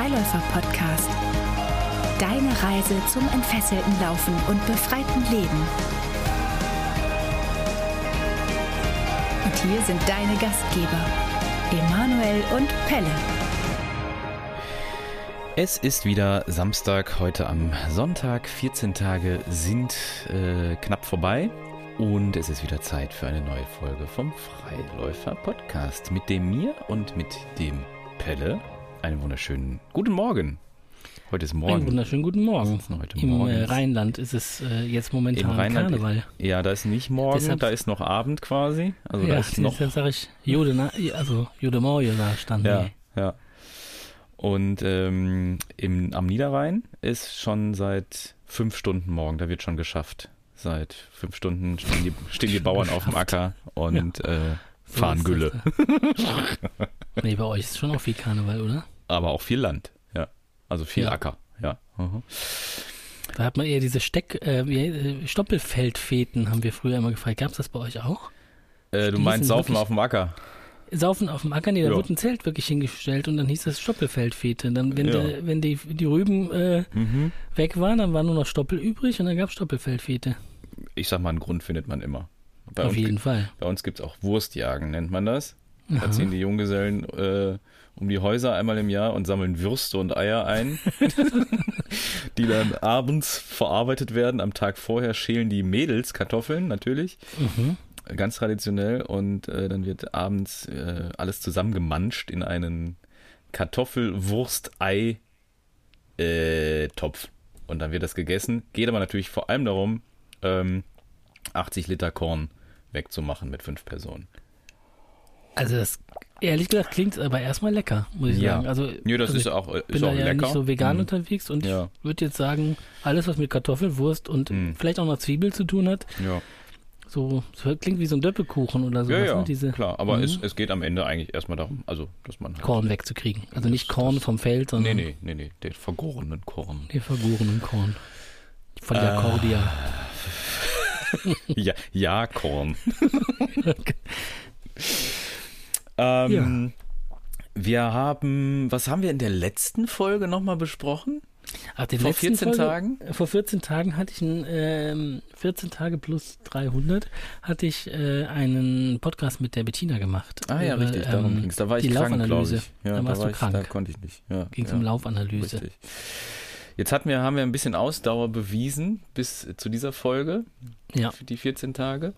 Freiläufer-Podcast. Deine Reise zum entfesselten Laufen und befreiten Leben. Und hier sind deine Gastgeber, Emanuel und Pelle. Es ist wieder Samstag, heute am Sonntag. 14 Tage sind äh, knapp vorbei. Und es ist wieder Zeit für eine neue Folge vom Freiläufer Podcast mit dem mir und mit dem Pelle. Einen wunderschönen guten Morgen. Heute ist morgen. Einen wunderschönen guten Morgen. Heute Im äh, morgens? Rheinland ist es äh, jetzt Im momentan Rheinland. Karneval. Ja, da ist nicht morgen, Deshalb- da ist noch Abend quasi. Also da ja, ist noch. jetzt sage ich Jude, na, also Jude Morje da stand. Ja, nee. ja. Und ähm, im, am Niederrhein ist schon seit fünf Stunden morgen, da wird schon geschafft. Seit fünf Stunden stehen die, stehen die Bauern auf dem Acker und äh, So fahren ist Gülle. das. nee, bei euch ist schon auch viel Karneval, oder? Aber auch viel Land, ja. Also viel Ja. Acker, ja. Mhm. Da hat man eher diese Steck, äh, äh, Stoppelfeldfeten, haben wir früher immer gefragt. Gab es das bei euch auch? Äh, du meinst Saufen auf dem Acker? Saufen auf dem Acker, nee, da Ja. wurde ein Zelt wirklich hingestellt und dann hieß das Stoppelfeldfete. Dann, wenn, Ja. der, wenn die, die Rüben äh, Mhm. weg waren, dann war nur noch Stoppel übrig und dann gab es Stoppelfeldfete. Ich sag mal, einen Grund findet man immer. Bei Auf uns, jeden Fall. Bei uns gibt es auch Wurstjagen, nennt man das. Da Aha. ziehen die Junggesellen äh, um die Häuser einmal im Jahr und sammeln Würste und Eier ein, die dann abends verarbeitet werden. Am Tag vorher schälen die Mädels Kartoffeln natürlich, Mhm. ganz traditionell. Und äh, dann wird abends äh, alles zusammengemanscht in einen Kartoffel-Wurst-Ei-Topf. und dann wird das gegessen. Geht aber natürlich vor allem darum, ähm, 80 Liter Korn wegzumachen mit fünf Personen. Also das, ehrlich gesagt, klingt aber erstmal lecker, muss ich Ja. sagen. Also, Ja, das also ist auch, ich ist bin auch da ja lecker. nicht so vegan Mhm. unterwegs und Ja. ich würde jetzt sagen, alles, was mit Kartoffel, Wurst und Mhm. vielleicht auch noch Zwiebel zu tun hat, Ja, so, so klingt wie so ein Döppelkuchen oder sowas, ja, ja diese klar. Aber Mhm. es, es geht am Ende eigentlich erstmal darum, also, dass man halt, Korn wegzukriegen. Also nicht Korn das- vom Feld, Nee, sondern nee, nee, nee, den vergorenen Korn. den vergorenen Korn. Von Äh. der Cordia. ja, ja, Korn. ähm, Wir haben, was haben wir in der letzten Folge nochmal besprochen? Ach, Vor letzten 14 Folge, Tagen? Vor 14 Tagen hatte ich einen, ähm, 14 Tage plus 300, hatte ich äh, einen Podcast mit der Bettina gemacht. Ah ja, Über, richtig, darum ähm, ging's. Da war ich die krank, glaube ich. Ja, Da warst war du ich, krank. Da konnte ich nicht. Ja, Ging es ja. um Laufanalyse. Richtig. Jetzt hatten wir, haben wir ein bisschen Ausdauer bewiesen bis zu dieser Folge, Ja, für die 14 Tage.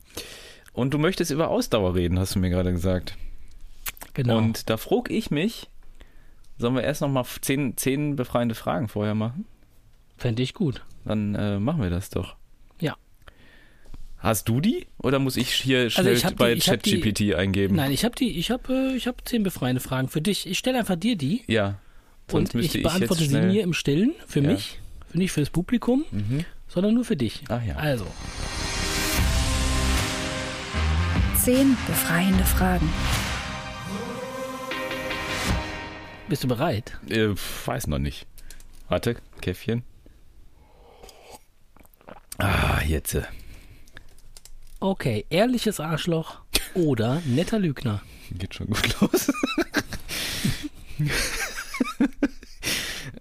Und du möchtest über Ausdauer reden, hast du mir gerade gesagt. genau. Und da frug ich mich, sollen wir erst nochmal zehn, zehn befreiende Fragen vorher machen? Fände ich gut. Dann äh, machen wir das doch. Ja. Hast du die? Oder muss ich hier schnell ich hab die- bei ich hab die- ChatGPT eingeben? Nein, ich habe die, ich habe, äh, ich habe zehn befreiende Fragen für dich. Ich stelle einfach dir die Ja. Sonst und ich ich, beantworte sie mir im Stillen für Ja. mich, für nicht fürs Publikum, Mhm. sondern nur für dich. Ach ja. Also, Zehn befreiende Fragen. bist du bereit? Äh, weiß noch nicht. Warte, Käffchen. Ah, jetzt. äh, Okay, ehrliches Arschloch oder netter Lügner. Geht schon gut los.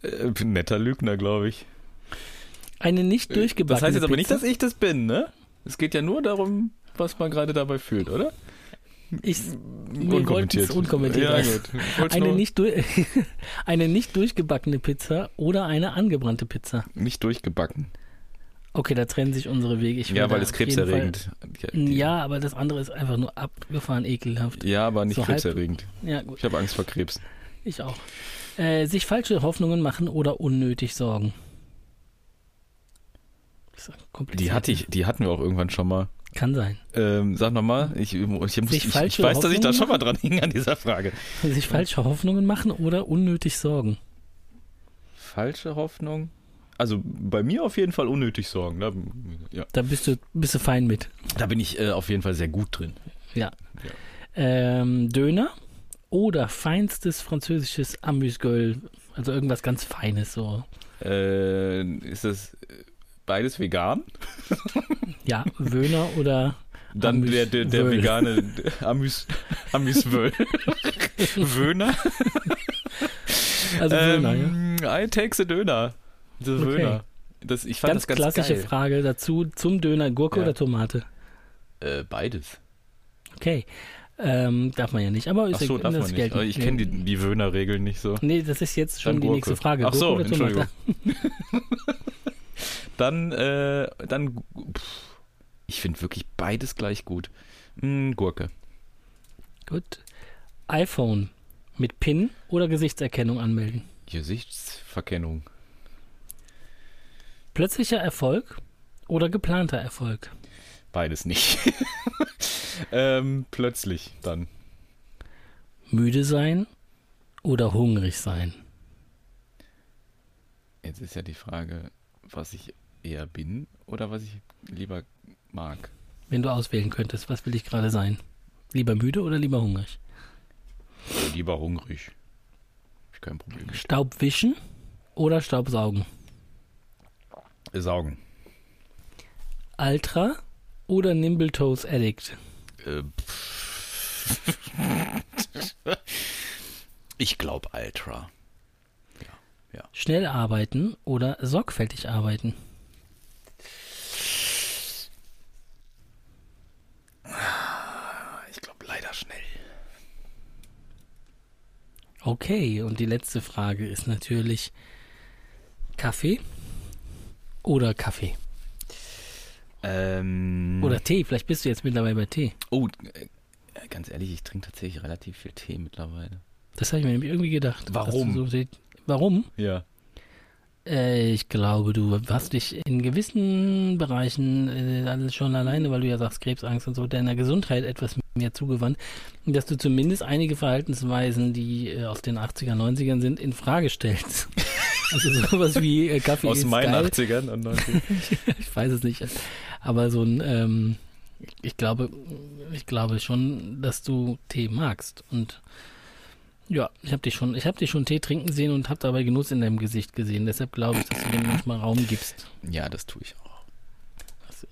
äh, netter Lügner, glaube ich. Eine nicht durchgebackene Das heißt jetzt aber nicht, Pizza. dass ich das bin, ne? Es geht ja nur darum, was man gerade dabei fühlt, oder? Ich, wollten es unkommentiert Ja, wollt's Eine nicht, eine nicht durchgebackene Pizza oder eine angebrannte Pizza. nicht durchgebacken. Okay, da trennen sich unsere Wege. Ich Ja, weil es krebserregend. Ja, aber das andere ist einfach nur abgefahren ekelhaft. Ja, aber nicht So halb- krebserregend. Ja, gut, Ich habe Angst vor Krebs. ich auch. Äh, sich falsche Hoffnungen machen oder unnötig sorgen. Die hatte ich, die hatten wir auch irgendwann schon mal. Kann sein. Ähm, sag nochmal, ich, ich, muss- ich, ich, weiß, dass ich da schon mal dran hing an dieser Frage. Sich falsche Hoffnungen machen oder unnötig sorgen. Falsche Hoffnung? Also bei mir auf jeden Fall unnötig sorgen. Da, ja. Da bist du, bist du fein mit. da bin ich äh, auf jeden Fall sehr gut drin. Ja. Ähm, Döner oder feinstes französisches Amüsgöl. Also irgendwas ganz Feines so. Äh, ist das beides vegan? Ja, Wöhner oder Dann Amüs- der, der, der Wöl. vegane Amüs, Amüswöl. Wöhner. Also ja. ähm, I take the Döner. The Okay. Döner. Das, ich fand Ganz, das ganz klassische geil. Frage dazu zum Döner, Gurke Ja. oder Tomate? Äh, beides. Okay. Ähm, darf man ja nicht, aber ist Ach so, ja, darf das man nicht. Aber Ich kenne die, die Wöhner-Regeln nicht so. Nee, das ist jetzt schon Dann die Gurke. nächste Frage. Ach so, Tomate? Dann, äh, dann, pff, ich finde wirklich beides gleich gut. Mm, Gurke. Gut. iPhone mit PIN oder Gesichtserkennung anmelden. Gesichtsverkennung. Plötzlicher Erfolg oder geplanter Erfolg. Beides nicht. ähm, plötzlich dann. Müde sein oder hungrig sein. Jetzt ist ja die Frage, was ich eher bin oder was ich lieber mag. Wenn du auswählen könntest, was will ich gerade sein? Lieber müde oder lieber hungrig? Lieber hungrig. Hab ich kein Problem mit. Staub wischen oder Staub saugen? Saugen. Ultra oder Nimble Toes Addict? Äh, ich glaube Ultra. Schnell arbeiten oder sorgfältig arbeiten? Ich glaube leider schnell. Okay, und die letzte Frage ist natürlich Kaffee oder Kaffee? Ähm, Oder Tee, vielleicht bist du jetzt mittlerweile bei Tee. Oh, äh, ganz ehrlich, ich trinke tatsächlich relativ viel Tee mittlerweile. Das habe ich mir nämlich irgendwie gedacht. Warum? So, warum? Ja. Äh, ich glaube, du hast dich in gewissen Bereichen äh, alles schon alleine, weil du ja sagst, Krebsangst und so, deiner Gesundheit etwas mehr zugewandt, dass du zumindest einige Verhaltensweisen, die äh, aus den 80er, 90ern sind, in Frage stellst. also sowas wie äh, Kaffee Aus meinen geil. 80ern und 90ern. ich weiß es nicht. Aber so ein, ähm, ich glaube, ich glaube schon, dass du Tee magst. Und ja, ich habe dich schon, ich habe dich schon Tee trinken sehen und habe dabei Genuss in deinem Gesicht gesehen. Deshalb glaube ich, dass du dem manchmal Raum gibst. ja, das tue ich auch.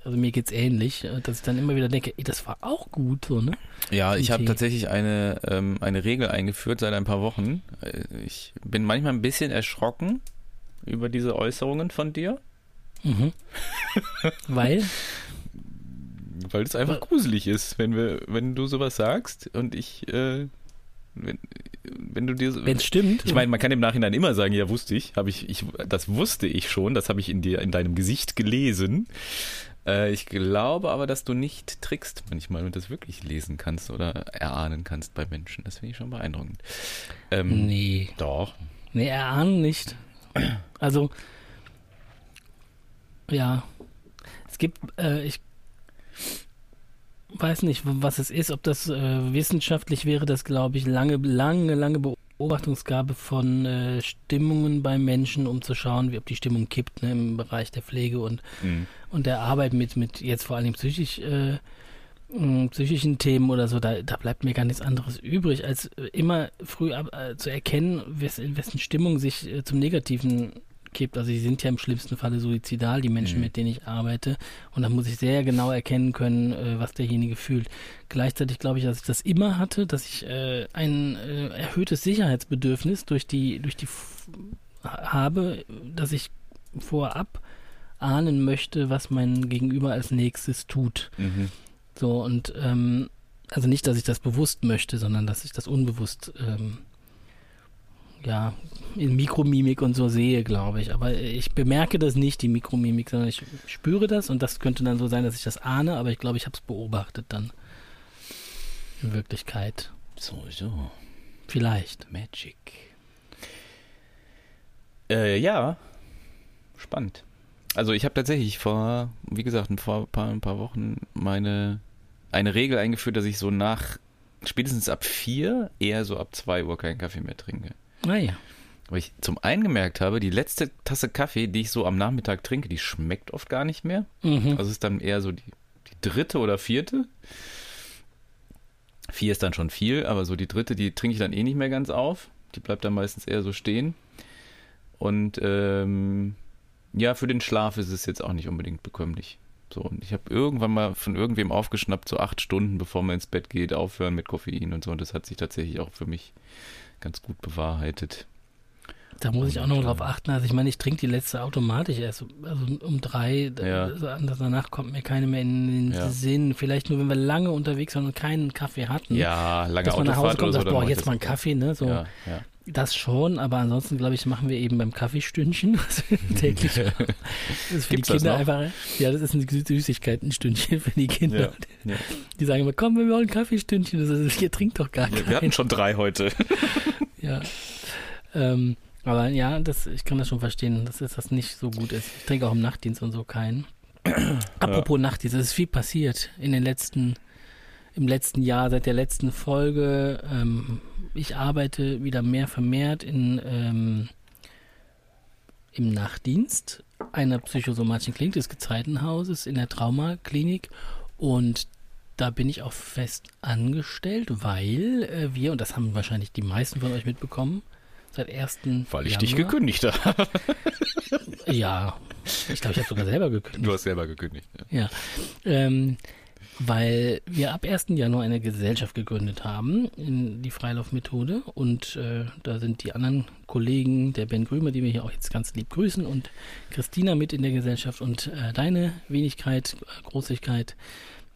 Also mir geht's ähnlich, äh, dass ich dann immer wieder denke, ey, das war auch gut, so, ne? Ja, ich habe tatsächlich eine, ähm, eine Regel eingeführt seit ein paar Wochen. Äh, Ich bin manchmal ein bisschen erschrocken über diese Äußerungen von dir, Mhm. Weil, weil es einfach gruselig ist, wenn wir, wenn du sowas sagst und ich, äh, wenn, wenn du dir, so- wenn es stimmt, ich meine, man kann im Nachhinein immer sagen, ja, wusste ich, habe ich, ich, das wusste ich schon, das habe ich in dir, in deinem Gesicht gelesen. Äh, ich glaube aber, dass du nicht trickst manchmal und das wirklich lesen kannst oder erahnen kannst bei Menschen. Das finde ich schon beeindruckend. Ähm, nee, Doch. nee, erahnen nicht. Also, ja, es gibt, äh, ich weiß nicht, was es ist, ob das äh, wissenschaftlich wäre, das glaube ich lange, lange, lange Beobachtungsgabe von äh, Stimmungen bei Menschen, um zu schauen, wie, ob die Stimmung kippt ne, im Bereich der Pflege und Mhm. und der Arbeit mit, mit jetzt vor allem psychisch, äh, psychischen Themen oder so, da, da bleibt mir gar nichts anderes übrig, als äh, immer früh ab, äh, zu erkennen, wes, in wessen Stimmung sich äh, zum Negativen kippt. Also sie sind ja im schlimmsten Falle suizidal, die Menschen, Mhm. mit denen ich arbeite. Und da muss ich sehr genau erkennen können, äh, was derjenige fühlt. Gleichzeitig glaube ich, dass ich das immer hatte, dass ich äh, ein äh, erhöhtes Sicherheitsbedürfnis durch die, durch die F habe, dass ich vorab ahnen möchte, was mein Gegenüber als nächstes tut. Mhm. So und ähm, also nicht, dass ich das bewusst möchte, sondern dass ich das unbewusst ähm, ja in Mikromimik und so sehe, glaube ich. Aber ich bemerke das nicht, die Mikromimik, sondern ich spüre das und das könnte dann so sein, dass ich das ahne, aber ich glaube, ich habe es beobachtet dann in Wirklichkeit. So, so. Vielleicht. Magic. Äh, ja. Spannend. Also ich habe tatsächlich vor, wie gesagt, vor ein paar, ein paar Wochen meine eine Regel eingeführt, dass ich so nach spätestens ab vier, eher so ab zwei Uhr keinen Kaffee mehr trinke. Naja. Weil ich zum einen gemerkt habe, die letzte Tasse Kaffee, die ich so am Nachmittag trinke, die schmeckt oft gar nicht mehr. Mhm. Also es ist dann eher so die, die dritte oder vierte. Vier ist dann schon viel, aber so die dritte, die trinke ich dann eh nicht mehr ganz auf. Die bleibt dann meistens eher so stehen. Und ähm, ja, für den Schlaf ist es jetzt auch nicht unbedingt bekömmlich. So, und ich habe irgendwann mal von irgendwem aufgeschnappt, so acht Stunden, bevor man ins Bett geht, aufhören mit Koffein und so. Und das hat sich tatsächlich auch für mich ganz gut bewahrheitet. Da muss ich auch noch drauf achten. Also ich meine, ich trinke die letzte automatisch erst. Also um drei, Ja. danach kommt mir keine mehr in den Ja. Sinn. Vielleicht nur, wenn wir lange unterwegs waren und keinen Kaffee hatten. Ja, lange Dass man nach Hause kommt und so. sagt, boah, jetzt mal einen. Kaffee, ne? So. Ja, ja. Das schon, aber ansonsten, glaube ich, machen wir eben beim Kaffeestündchen, was wir täglich. Das ist für Gibt's die Kinder einfach, ja, das ist ein Süßigkeitenstündchen für die Kinder. Ja. Die sagen immer, komm, wir wollen ein Kaffeestündchen. Das ist, ihr trinkt doch gar Wir keinen. hatten schon drei heute. Ja. Ähm, aber ja, das, ich kann das schon verstehen, dass das nicht so gut ist. Ich trinke auch im Nachtdienst und so keinen. Apropos Nachtdienst, es ist viel passiert in den letzten, im letzten Jahr, seit der letzten Folge. Ähm, ich arbeite wieder mehr vermehrt in, ähm, im Nachtdienst einer psychosomatischen Klinik des Gezeitenhauses in der Traumaklinik und da bin ich auch fest angestellt, weil äh, wir, und das haben wahrscheinlich die meisten von euch mitbekommen, seit 1. Weil ich Januar, dich gekündigt habe. Ja, ich glaube, ich habe sogar selber gekündigt. Du hast selber gekündigt. Ja. Ja, ähm, weil wir ab 1. Januar eine Gesellschaft gegründet haben, in die Freilaufmethode. Und äh, da sind die anderen Kollegen, der Ben Grümer, die wir hier auch jetzt ganz lieb grüßen, und Christina mit in der Gesellschaft und äh, deine Wenigkeit, äh, Großigkeit,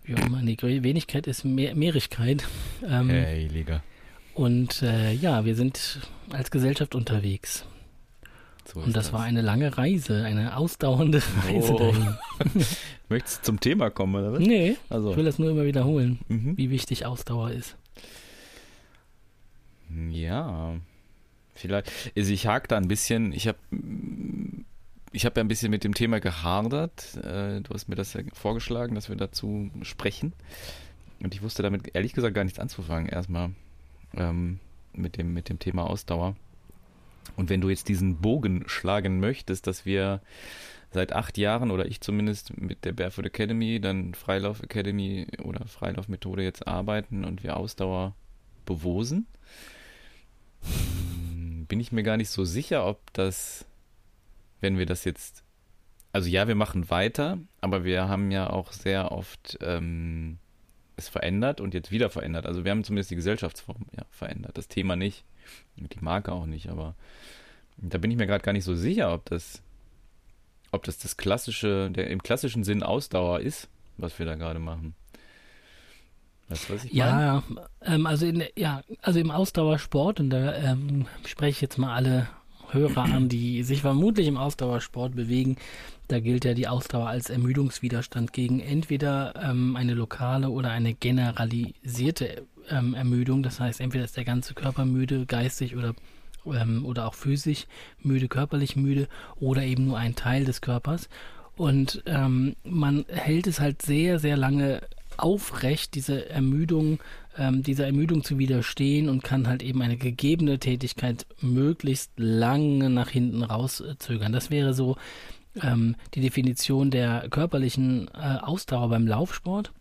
wie auch immer, nee, Wenigkeit ist Mehr Mehrigkeit. Ähm, Hey, Liga. Und äh, ja, wir sind als Gesellschaft unterwegs. So Und das, war eine lange Reise, eine ausdauernde Reise Oh. dahin. Möchtest du zum Thema kommen, oder was? Nee, ich Also, will das nur immer wiederholen, mhm. wie wichtig Ausdauer ist. Ja, vielleicht. Also ich hake da ein bisschen. Ich habe ich hab ja ein bisschen mit dem Thema gehadert. Äh, Du hast mir das ja vorgeschlagen, dass wir dazu sprechen. Und ich wusste damit ehrlich gesagt gar nichts anzufangen, erstmal ähm, mit, dem, mit dem Thema Ausdauer. Und wenn du jetzt diesen Bogen schlagen möchtest, dass wir seit acht Jahren oder ich zumindest mit der Barefoot Academy, dann Freilauf Academy oder Freilaufmethode jetzt arbeiten und wir Ausdauer bewosen, hm, bin ich mir gar nicht so sicher, ob das, wenn wir das jetzt, also ja, wir machen weiter, aber wir haben ja auch sehr oft ähm, es verändert und jetzt wieder verändert. Also wir haben zumindest die Gesellschaftsform ja, verändert, das Thema nicht, die Marke auch nicht, aber da bin ich mir gerade gar nicht so sicher, ob das, ob das das klassische, der im klassischen Sinn Ausdauer ist, was wir da gerade machen. Weißt du, was ich meine? Ja, ähm, also in, ja, also im Ausdauersport, und da ähm, spreche ich jetzt mal alle Hörer an, die sich vermutlich im Ausdauersport bewegen. Da gilt ja die Ausdauer als Ermüdungswiderstand gegen entweder ähm, eine lokale oder eine generalisierte ähm, Ermüdung. Das heißt, entweder ist der ganze Körper müde, geistig oder ähm, oder auch physisch müde, körperlich müde oder eben nur ein Teil des Körpers. Und ähm, man hält es halt sehr, sehr lange aufrecht, diese Ermüdung, ähm, dieser Ermüdung zu widerstehen und kann halt eben eine gegebene Tätigkeit möglichst lange nach hinten rauszögern. Das wäre so ähm, die Definition der körperlichen äh, Ausdauer beim Laufsport.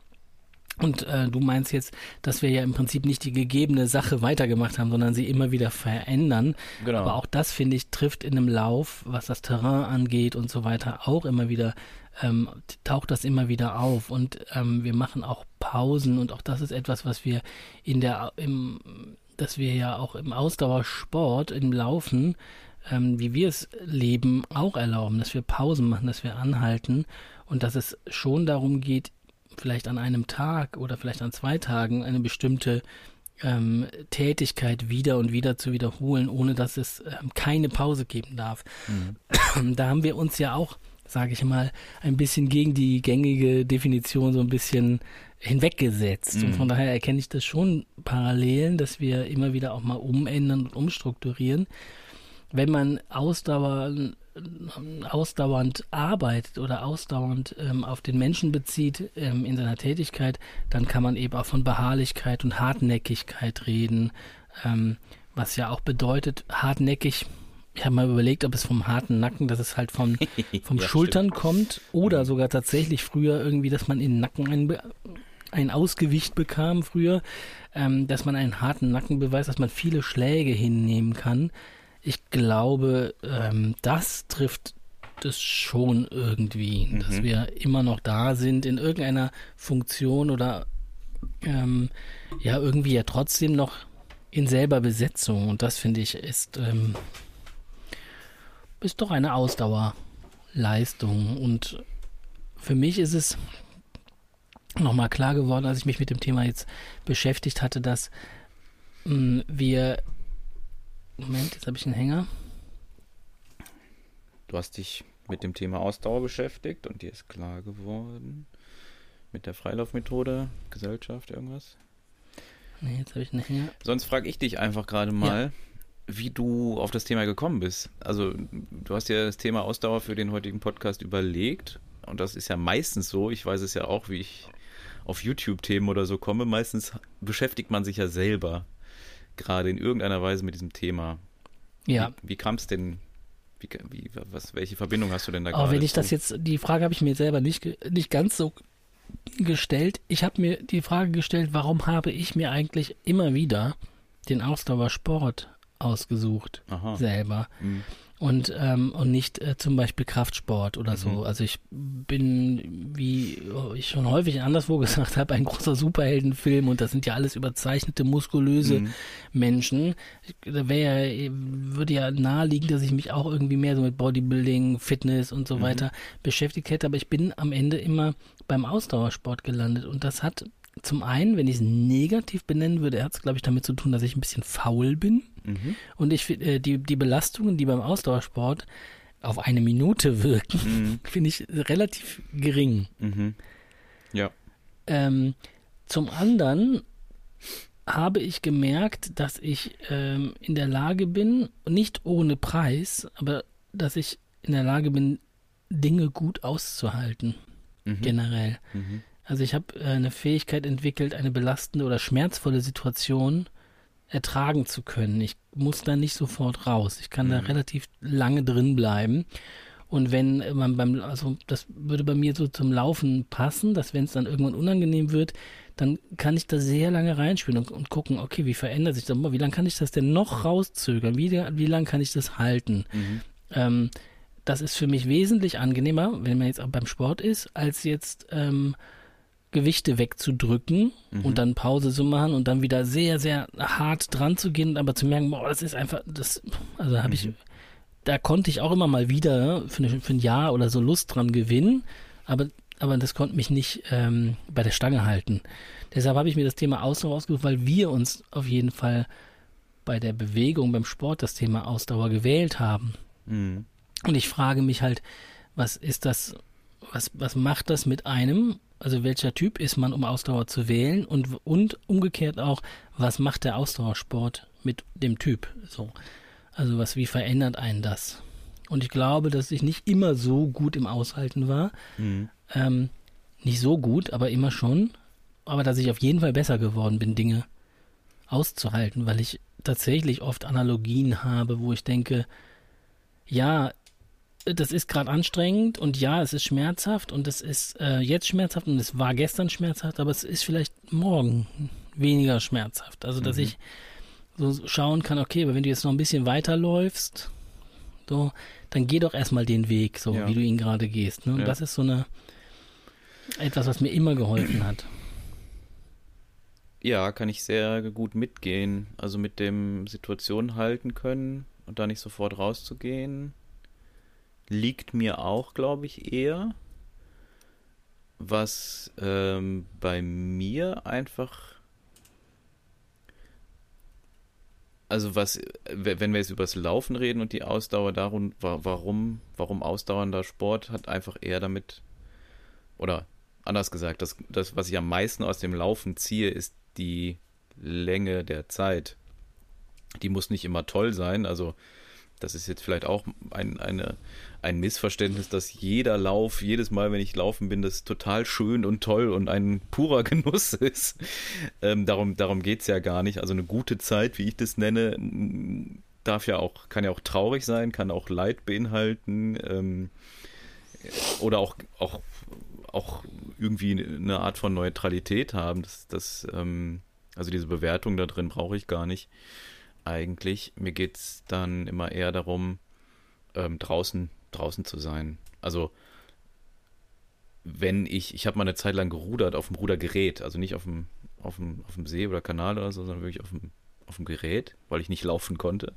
Und äh, du meinst jetzt, dass wir ja im Prinzip nicht die gegebene Sache weitergemacht haben, sondern sie immer wieder verändern. Genau. Aber auch das, finde ich, trifft in einem Lauf, was das Terrain angeht und so weiter, auch immer wieder, ähm, taucht das immer wieder auf. Und ähm, wir machen auch Pausen und auch das ist etwas, was wir in der, im, dass wir ja auch im Ausdauersport, im Laufen, ähm, wie wir es leben, auch erlauben, dass wir Pausen machen, dass wir anhalten und dass es schon darum geht, vielleicht an einem Tag oder vielleicht an zwei Tagen eine bestimmte ähm, Tätigkeit wieder und wieder zu wiederholen, ohne dass es ähm, keine Pause geben darf. Da haben wir uns ja auch, sage ich mal, ein bisschen gegen die gängige Definition so ein bisschen hinweggesetzt. Und Mhm. von daher erkenne ich das schon Parallelen, dass wir immer wieder auch mal umändern und umstrukturieren. Wenn man ausdauernd, ausdauernd arbeitet oder ausdauernd ähm, auf den Menschen bezieht ähm, in seiner Tätigkeit, dann kann man eben auch von Beharrlichkeit und Hartnäckigkeit reden, ähm, was ja auch bedeutet, hartnäckig. Ich habe mal überlegt, ob es vom harten Nacken, dass es halt vom, vom Ja, Schultern kommt oder sogar tatsächlich früher irgendwie, dass man in den Nacken ein, Be- ein Ausgewicht bekam früher, ähm, dass man einen harten Nacken beweist, dass man viele Schläge hinnehmen kann. Ich glaube, ähm, das trifft das schon irgendwie, dass Mhm. wir immer noch da sind in irgendeiner Funktion oder ähm, ja irgendwie ja trotzdem noch in selber Besetzung und das finde ich ist ähm, ist doch eine Ausdauerleistung. Und für mich ist es nochmal klar geworden, als ich mich mit dem Thema jetzt beschäftigt hatte, dass mh, mm, wir. Moment, jetzt habe ich einen Hänger. Du hast dich mit dem Thema Ausdauer beschäftigt und dir ist klar geworden, mit der Freilaufmethode, Gesellschaft, irgendwas? Nee, jetzt habe ich einen Hänger. Sonst frage ich dich einfach gerade mal, ja. wie du auf das Thema gekommen bist. Also, du hast ja das Thema Ausdauer für den heutigen Podcast überlegt. Und das ist ja meistens so. Ich weiß es ja auch, wie ich auf YouTube-Themen oder so komme. Meistens beschäftigt man sich ja selber gerade in irgendeiner Weise mit diesem Thema. Ja. Wie, wie kam es denn wie, wie, was, welche Verbindung hast du denn da gerade? wenn ich das jetzt, die Frage habe ich mir selber nicht, nicht ganz so gestellt. Ich habe mir die Frage gestellt, warum habe ich mir eigentlich immer wieder den Ausdauersport ausgesucht Aha. selber? Mhm und, ähm, und nicht äh, zum Beispiel Kraftsport oder so. Mhm. Also ich bin, wie ich schon häufig anderswo gesagt habe, ein großer Superheldenfilm und das sind ja alles überzeichnete, muskulöse mhm. Menschen. Da wäre würde ja naheliegen, dass ich mich auch irgendwie mehr so mit Bodybuilding, Fitness und so mhm. weiter beschäftigt hätte, aber ich bin am Ende immer beim Ausdauersport gelandet und das hat zum einen, wenn ich es negativ benennen würde, hat es, glaube ich, damit zu tun, dass ich ein bisschen faul bin. Mhm. Und ich finde, äh, die, die Belastungen, die beim Ausdauersport auf eine Minute wirken, mhm. finde ich relativ gering. Mhm. Ja. Ähm, zum anderen habe ich gemerkt, dass ich ähm, in der Lage bin, nicht ohne Preis, aber dass ich in der Lage bin, Dinge gut auszuhalten. Mhm. Generell. Mhm. Also ich habe äh, eine Fähigkeit entwickelt, eine belastende oder schmerzvolle Situation ertragen zu können. Ich muss da nicht sofort raus. Ich kann mhm. da relativ lange drin bleiben. Und wenn man beim, also das würde bei mir so zum Laufen passen, dass wenn es dann irgendwann unangenehm wird, dann kann ich da sehr lange reinspielen und, und gucken, okay, wie verändert sich das? Wie lange kann ich das denn noch rauszögern? Wie, wie lange kann ich das halten? Mhm. Ähm, das ist für mich wesentlich angenehmer, wenn man jetzt auch beim Sport ist, als jetzt ähm, Gewichte wegzudrücken mhm. und dann Pause zu machen und dann wieder sehr, sehr hart dran zu gehen, aber zu merken, boah, das ist einfach, das, also habe mhm. ich, da konnte ich auch immer mal wieder für, eine, für, ein Jahr oder so Lust dran gewinnen, aber, aber das konnte mich nicht ähm, bei der Stange halten. Deshalb habe ich mir das Thema Ausdauer ausgesucht, weil wir uns auf jeden Fall bei der Bewegung, beim Sport das Thema Ausdauer gewählt haben. Mhm. Und ich frage mich halt, was ist das, was, was macht das mit einem also welcher Typ ist man, um Ausdauer zu wählen und, und umgekehrt auch, was macht der Ausdauersport mit dem Typ? So. Also was, wie verändert einen das? Und ich glaube, dass ich nicht immer so gut im Aushalten war. Mhm. Ähm, nicht so gut, aber immer schon. Aber dass ich auf jeden Fall besser geworden bin, Dinge auszuhalten, weil ich tatsächlich oft Analogien habe, wo ich denke, ja, das ist gerade anstrengend und ja, es ist schmerzhaft und es ist äh, jetzt schmerzhaft und es war gestern schmerzhaft, aber es ist vielleicht morgen weniger schmerzhaft. Also, dass mhm. ich so schauen kann, okay, aber wenn du jetzt noch ein bisschen weiterläufst, so, dann geh doch erstmal den Weg, so ja. wie du ihn gerade gehst. Ne? Und ja. das ist so eine etwas, was mir immer geholfen hat. Ja, kann ich sehr gut mitgehen. Also mit dem Situation halten können und da nicht sofort rauszugehen liegt mir auch, glaube ich, eher. Was ähm, bei mir einfach. Also was, wenn wir jetzt über das Laufen reden und die Ausdauer darum, warum, warum ausdauernder Sport hat einfach eher damit, oder anders gesagt, das, das, was ich am meisten aus dem Laufen ziehe, ist die Länge der Zeit. Die muss nicht immer toll sein, also das ist jetzt vielleicht auch ein, eine, ein Missverständnis, dass jeder Lauf, jedes Mal, wenn ich laufen bin, das total schön und toll und ein purer Genuss ist. Ähm, darum darum geht es ja gar nicht. Also eine gute Zeit, wie ich das nenne, darf ja auch, kann ja auch traurig sein, kann auch Leid beinhalten ähm, oder auch, auch, auch irgendwie eine Art von Neutralität haben. Das, das, ähm, also diese Bewertung da drin brauche ich gar nicht eigentlich. Mir geht es dann immer eher darum, ähm, draußen, draußen zu sein. Also wenn ich, ich habe mal eine Zeit lang gerudert auf dem Rudergerät, also nicht auf dem, auf dem, auf dem See oder Kanal oder so, sondern wirklich auf dem, auf dem Gerät, weil ich nicht laufen konnte.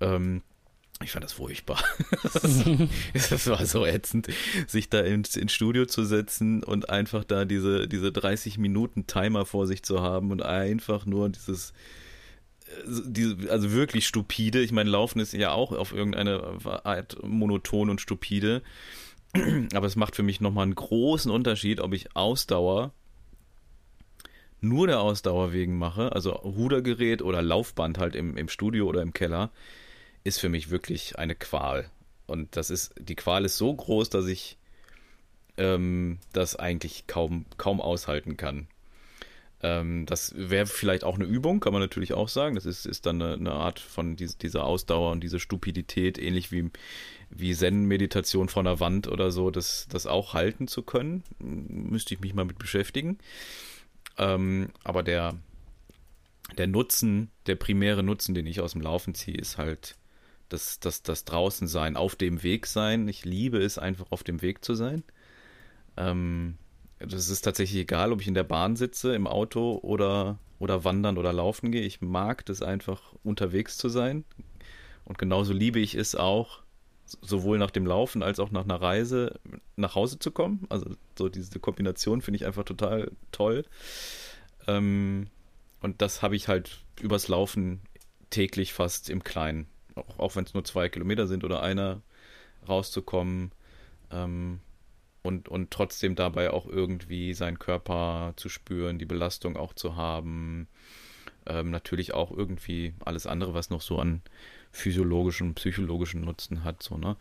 Ähm, Ich fand das furchtbar. Das, war so ätzend, sich da ins, ins Studio zu setzen und einfach da diese, diese 30 Minuten Timer vor sich zu haben und einfach nur dieses, diese, also wirklich stupide. Ich meine, Laufen ist ja auch auf irgendeine Art monoton und stupide. Aber es macht für mich nochmal einen großen Unterschied, ob ich Ausdauer nur der Ausdauer wegen mache, also Rudergerät oder Laufband halt im, im Studio oder im Keller, ist für mich wirklich eine Qual. Und das ist, die Qual ist so groß, dass ich ähm, das eigentlich kaum, kaum aushalten kann. Ähm, das wäre vielleicht auch eine Übung, kann man natürlich auch sagen. Das ist, ist dann eine, eine Art von dies, dieser Ausdauer und diese Stupidität, ähnlich wie, wie Zen-Meditation von der Wand oder so, das, das auch halten zu können. Müsste ich mich mal mit beschäftigen. Ähm, aber der, der Nutzen, der primäre Nutzen, den ich aus dem Laufen ziehe, ist halt das, das, das Draußensein, auf dem Weg sein. Ich liebe es einfach, auf dem Weg zu sein. Ähm, das ist tatsächlich egal, ob ich in der Bahn sitze, im Auto oder, oder wandern oder laufen gehe. Ich mag das einfach, unterwegs zu sein. Und genauso liebe ich es auch, sowohl nach dem Laufen als auch nach einer Reise nach Hause zu kommen. Also so diese Kombination finde ich einfach total toll. Ähm, und das habe ich halt übers Laufen täglich fast im Kleinen. Auch, auch wenn es nur zwei Kilometer sind oder einer rauszukommen. Ähm, und, und trotzdem dabei auch irgendwie seinen Körper zu spüren, die Belastung auch zu haben. Ähm, natürlich auch irgendwie alles andere, was noch so an physiologischen, psychologischen Nutzen hat. So, ne?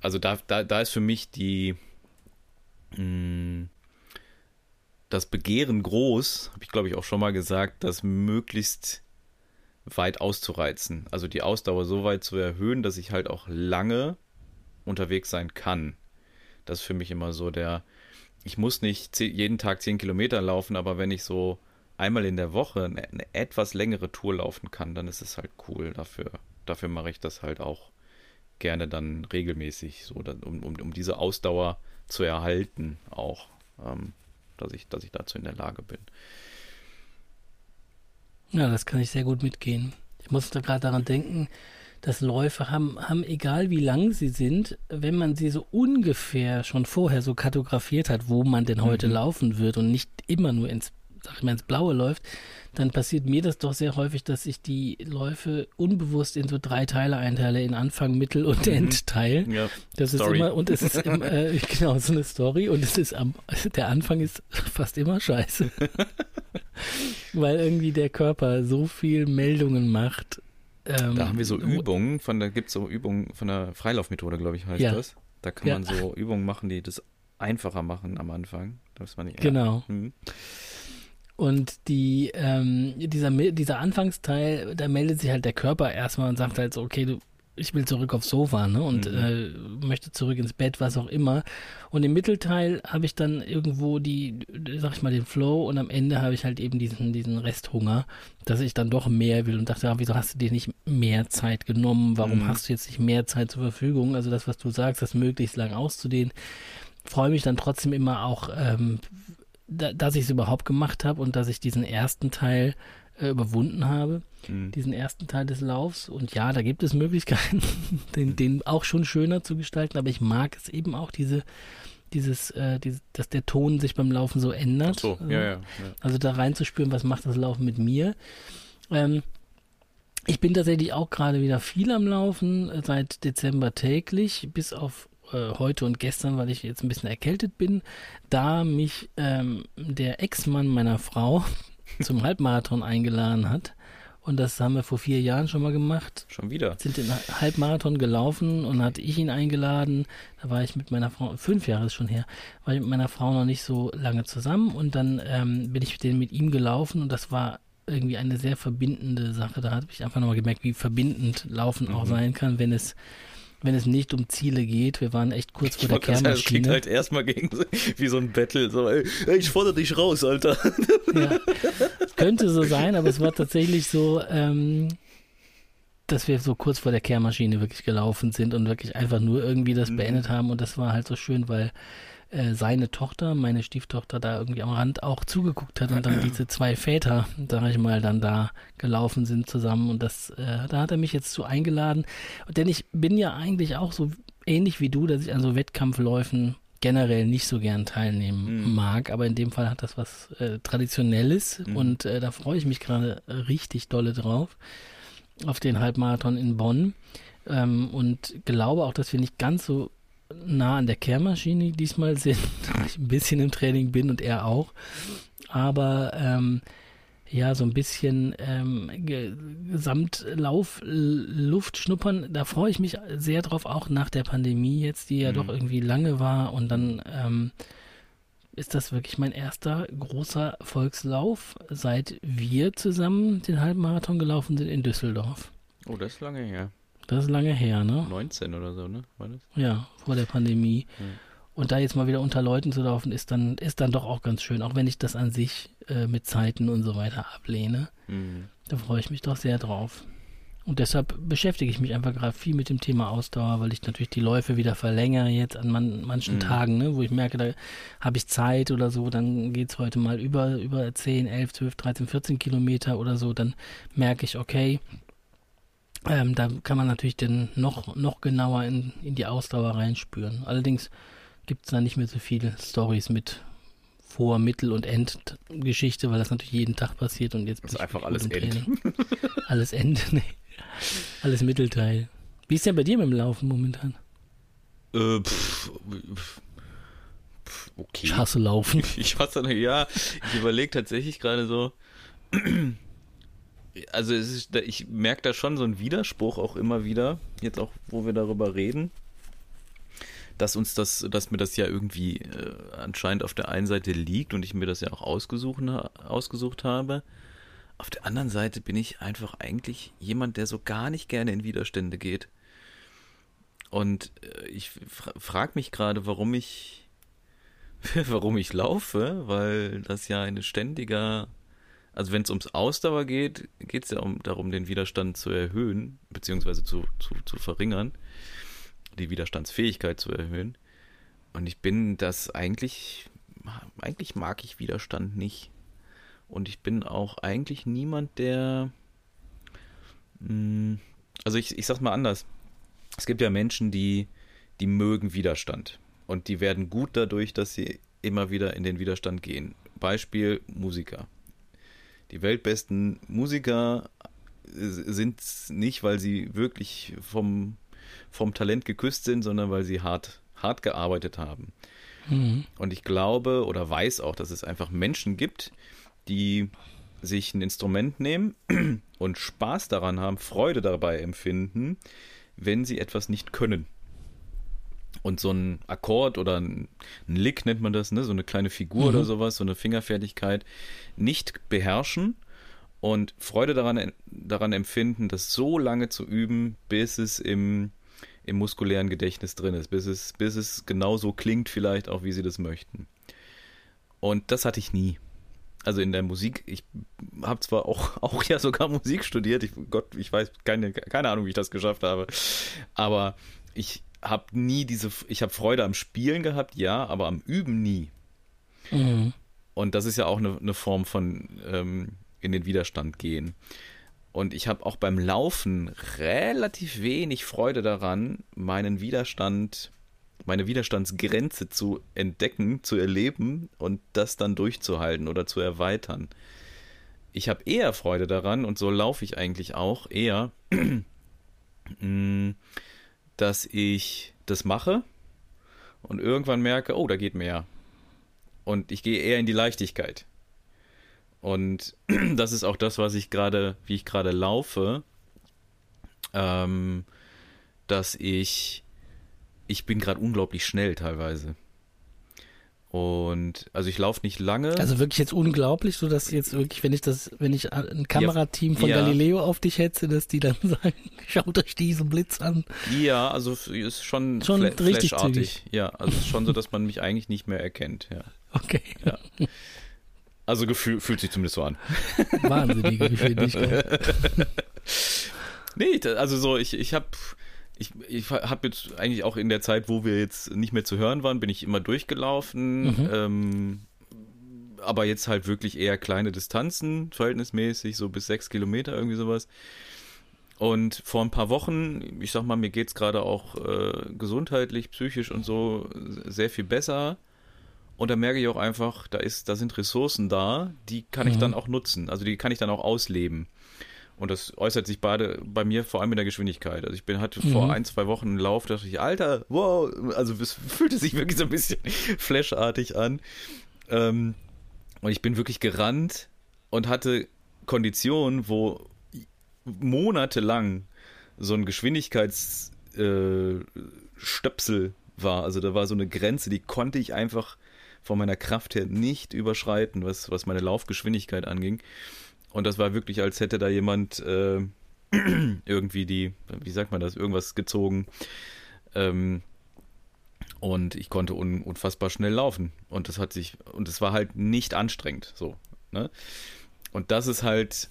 Also da, da, da ist für mich die mh, hm, das Begehren groß, habe ich glaube ich auch schon mal gesagt, das möglichst weit auszureizen. Also die Ausdauer so weit zu erhöhen, dass ich halt auch lange unterwegs sein kann. Das ist für mich immer so der, ich muss nicht jeden Tag zehn Kilometer laufen, aber wenn ich so einmal in der Woche eine, eine etwas längere Tour laufen kann, dann ist es halt cool. Dafür dafür mache ich das halt auch gerne dann regelmäßig, so um, um, um diese Ausdauer zu erhalten, auch, ähm, dass, ich, dass ich dazu in der Lage bin. Ja, das kann ich sehr gut mitgehen. Ich musste gerade daran denken, dass Läufe haben, haben, egal wie lang sie sind, wenn man sie so ungefähr schon vorher so kartografiert hat, wo man denn heute mhm. laufen wird und nicht immer nur ins, sag ich mal, ins Blaue läuft, dann passiert mir das doch sehr häufig, dass ich die Läufe unbewusst in so drei Teile einteile, in Anfang, Mittel und mhm. Endteil. Ja, das Story. ist immer, und es ist im, äh, genau so eine Story und es ist am, der Anfang ist fast immer scheiße. Weil irgendwie der Körper so viel Meldungen macht. Ähm, da haben wir so Übungen, von da gibt es so Übungen von der Freilaufmethode, glaube ich, heißt ja. das. Da kann ja. man so Übungen machen, die das einfacher machen am Anfang. Das war nicht, genau. Mhm. Und die, ähm, dieser, dieser Anfangsteil, da meldet sich halt der Körper erstmal und sagt halt so, okay, du, ich will zurück aufs Sofa, ne? Und mhm. äh, möchte zurück ins Bett, was auch immer. Und im Mittelteil habe ich dann irgendwo die, sag ich mal, den Flow und am Ende habe ich halt eben diesen, diesen Resthunger, dass ich dann doch mehr will und dachte, ja, wieso hast du dir nicht mehr Zeit genommen? Warum mhm. hast du jetzt nicht mehr Zeit zur Verfügung? Also das, was du sagst, das möglichst lang auszudehnen. Freue mich dann trotzdem immer auch, ähm, da, dass ich es überhaupt gemacht habe und dass ich diesen ersten Teil äh, überwunden habe, mhm. diesen ersten Teil des Laufs. Und ja, da gibt es Möglichkeiten, den, mhm. den auch schon schöner zu gestalten, aber ich mag es eben auch, diese, dieses, äh, diese, dass der Ton sich beim Laufen so ändert. so, also, ja, ja, ja. Also da reinzuspüren, was macht das Laufen mit mir. Ähm, ich bin tatsächlich auch gerade wieder viel am Laufen, äh, seit Dezember täglich, bis auf äh, heute und gestern, weil ich jetzt ein bisschen erkältet bin, da mich ähm, der Ex-Mann meiner Frau zum Halbmarathon eingeladen hat. Und das haben wir vor vier Jahren schon mal gemacht. Schon wieder. Sind den Halbmarathon gelaufen und hatte ich ihn eingeladen. Da war ich mit meiner Frau, fünf Jahre ist schon her, war ich mit meiner Frau noch nicht so lange zusammen. Und dann ähm, bin ich den mit ihm gelaufen und das war irgendwie eine sehr verbindende Sache. Da habe ich einfach nochmal gemerkt, wie verbindend Laufen mhm. auch sein kann, wenn es wenn es nicht um Ziele geht. Wir waren echt kurz vor der Kehrmaschine. Das klingt halt erstmal gegen wie so ein Battle. So, ey, ich fordere dich raus, Alter. Ja, könnte so sein, aber es war tatsächlich so, ähm, dass wir so kurz vor der Kehrmaschine wirklich gelaufen sind und wirklich einfach nur irgendwie das mhm. beendet haben. Und das war halt so schön, weil äh, seine Tochter, meine Stieftochter, da irgendwie am Rand auch zugeguckt hat und dann diese zwei Väter, sag ich mal, dann da gelaufen sind zusammen. Und das, äh, da hat er mich jetzt zu eingeladen. Denn ich bin ja eigentlich auch so ähnlich wie du, dass ich an so Wettkampfläufen generell nicht so gern teilnehmen Mhm. mag, aber in dem Fall hat das was äh, Traditionelles Mhm. und äh, da freue ich mich gerade richtig dolle drauf auf den Halbmarathon in Bonn ähm, und glaube auch, dass wir nicht ganz so nah an der Kehrmaschine diesmal sind, ich ein bisschen im Training bin und er auch, aber ähm, ja, so ein bisschen ähm, Ge Gesamtlauf, Luft schnuppern, da freue ich mich sehr drauf, auch nach der Pandemie jetzt, die ja Mhm. doch irgendwie lange war und dann ähm, ist das wirklich mein erster großer Volkslauf, seit wir zusammen den Halbmarathon gelaufen sind in Düsseldorf. Oh, das ist lange her. Das ist lange her, ne? 19 oder so, ne? War das? Ja, vor der Pandemie. Mhm. Und da jetzt mal wieder unter Leuten zu laufen, ist dann, ist dann doch auch ganz schön, auch wenn ich das an sich äh, mit Zeiten und so weiter ablehne. Mhm. Da freue ich mich doch sehr drauf. Und deshalb beschäftige ich mich einfach gerade viel mit dem Thema Ausdauer, weil ich natürlich die Läufe wieder verlängere jetzt an man, manchen Mhm. Tagen, ne, wo ich merke, da habe ich Zeit oder so, dann geht's heute mal über, über 10, 11, 12, 13, 14 Kilometer oder so, dann merke ich, okay, ähm, da kann man natürlich dann noch, noch genauer in, in die Ausdauer reinspüren. Allerdings gibt es da nicht mehr so viele Stories mit Vor-, Mittel- und Endgeschichte, weil das natürlich jeden Tag passiert und jetzt Das ist einfach alles Training. alles End, nee. Alles Mittelteil. Wie ist denn bei dir mit dem Laufen momentan? Äh, pff, pff, okay. Ich hasse Laufen. Ich hasse, ja, ich überlege tatsächlich gerade so. Also ist, ich merke da schon so einen Widerspruch auch immer wieder, jetzt auch, wo wir darüber reden, dass uns das, dass mir das ja irgendwie äh, anscheinend auf der einen Seite liegt und ich mir das ja auch ausgesucht, ausgesucht habe. Auf der anderen Seite bin ich einfach eigentlich jemand, der so gar nicht gerne in Widerstände geht. Und äh, ich fra frage mich gerade, warum ich warum ich laufe, weil das ja eine ständiger, also wenn es ums Ausdauer geht, geht es ja um, darum, den Widerstand zu erhöhen, beziehungsweise zu, zu, zu verringern, die Widerstandsfähigkeit zu erhöhen. Und ich bin das eigentlich, eigentlich mag ich Widerstand nicht. Und ich bin auch eigentlich niemand, der, mh, also ich, ich sag's mal anders. Es gibt ja Menschen, die, die mögen Widerstand. Und die werden gut dadurch, dass sie immer wieder in den Widerstand gehen. Beispiel Musiker. Die weltbesten Musiker sind nicht, weil sie wirklich vom, vom Talent geküsst sind, sondern weil sie hart, hart gearbeitet haben. Mhm. Und ich glaube oder weiß auch, dass es einfach Menschen gibt, die sich ein Instrument nehmen und Spaß daran haben, Freude dabei empfinden, wenn sie etwas nicht können und so ein Akkord oder ein, ein Lick nennt man das, ne, so eine kleine Figur Mhm. oder sowas, so eine Fingerfertigkeit nicht beherrschen und Freude daran, daran empfinden, das so lange zu üben, bis es im, im muskulären Gedächtnis drin ist, bis es, bis es genauso klingt vielleicht auch, wie sie das möchten. Und das hatte ich nie. Also in der Musik, ich habe zwar auch, auch ja sogar Musik studiert, ich, Gott, ich weiß keine, keine Ahnung, wie ich das geschafft habe, aber ich habe nie diese, ich habe Freude am Spielen gehabt, ja, aber am Üben nie. Mhm. Und das ist ja auch eine, eine Form von ähm, in den Widerstand gehen. Und ich habe auch beim Laufen relativ wenig Freude daran, meinen Widerstand, meine Widerstandsgrenze zu entdecken, zu erleben und das dann durchzuhalten oder zu erweitern. Ich habe eher Freude daran, und so laufe ich eigentlich auch, eher, mh, dass ich das mache und irgendwann merke, oh, da geht mehr. Und ich gehe eher in die Leichtigkeit. Und das ist auch das, was ich gerade, wie ich gerade laufe, ähm, dass ich, ich bin gerade unglaublich schnell teilweise. Und also ich laufe nicht lange. Also wirklich jetzt unglaublich, so dass jetzt wirklich, wenn ich das, wenn ich ein Kamerateam von ja. Galileo auf dich hetze, dass die dann sagen, schaut euch diesen Blitz an. ja, also ist schon, Schon fla richtig flashartig. Ja, also es ist schon so, dass man mich eigentlich nicht mehr erkennt. Ja. Okay. Ja. Also gefühl, fühlt sich zumindest so an. Wahnsinnige Geschwindigkeit. Nee, also so, ich, ich habe ich, ich habe jetzt eigentlich auch in der Zeit, wo wir jetzt nicht mehr zu hören waren, bin ich immer durchgelaufen. Mhm. Ähm, aber jetzt halt wirklich eher kleine Distanzen, verhältnismäßig, so bis sechs Kilometer, irgendwie sowas. Und vor ein paar Wochen, ich sag mal, mir geht's gerade auch äh, gesundheitlich, psychisch und so sehr viel besser. Und da merke ich auch einfach, da ist, da sind Ressourcen da, die kann ich Mhm. dann auch nutzen. Also die kann ich dann auch ausleben. Und das äußert sich beide bei mir vor allem in der Geschwindigkeit. Also ich bin hatte vor Mhm. ein, zwei Wochen einen Lauf, da dachte ich, Alter, wow, also es fühlte sich wirklich so ein bisschen flashartig an. Ähm, und ich bin wirklich gerannt und hatte Konditionen, wo monatelang so ein Geschwindigkeitsstöpsel äh, war. Also da war so eine Grenze, die konnte ich einfach von meiner Kraft her nicht überschreiten, was, was meine Laufgeschwindigkeit anging. Und das war wirklich, als hätte da jemand äh, irgendwie die, wie sagt man das, irgendwas gezogen. Ähm, und ich konnte un, unfassbar schnell laufen. Und das hat sich, und es war halt nicht anstrengend, so. Ne? Und das ist halt,